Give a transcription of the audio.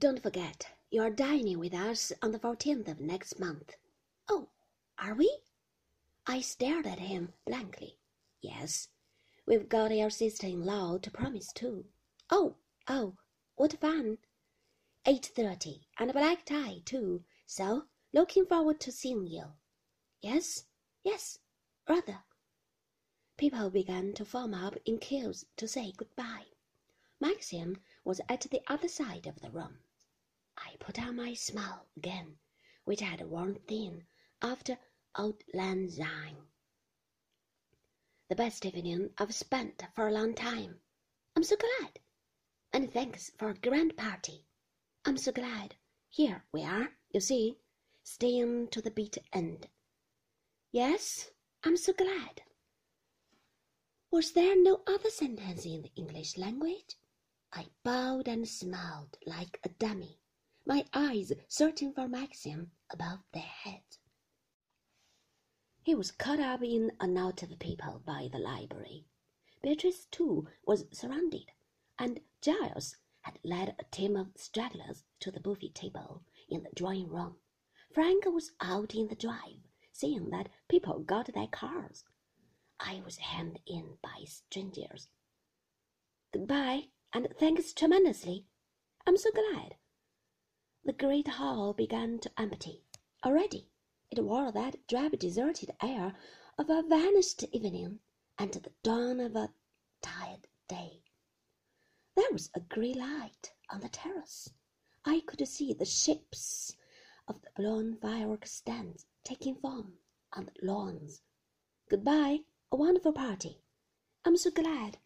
don't forget, you are dining with us on the 14th of next month. Oh, are we? I stared at him blankly. Yes, we've got your sister in law to promise too. Oh, oh, what fun! Eight thirty and a black tie too, so looking forward to seeing you. Yes, yes, rather. People began to form up in queues to say good-bye. Maxim was at the other side of the room. I put on my smile again, which had worn thin after Auld Lang Syne. The best evening I've spent for a long time. I'm so glad. And thanks for a grand party. I'm so glad. Here we are, you see, staying to the bitter end. Yes, I'm so glad. Was there no other sentence in the English language? I bowed and smiled like a dummy, my eyes searching for Maxim above their heads. He was caught up in a knot of people by the library. Beatrice, too, was surrounded, and Giles had led a team of stragglers to the buffet table in the drawing room. Frank was out in the drive, seeing that people got their cars. I was hemmed in by strangers. Goodbye, and thanks tremendously. I'm so glad. The great hall began to empty. Already it wore that drab deserted air of a vanished evening and the dawn of a tired day. There was a grey light on the terrace. I could see the shapes of the blown firework stands taking form on the lawns. Goodbye, a wonderful party. I'm so glad.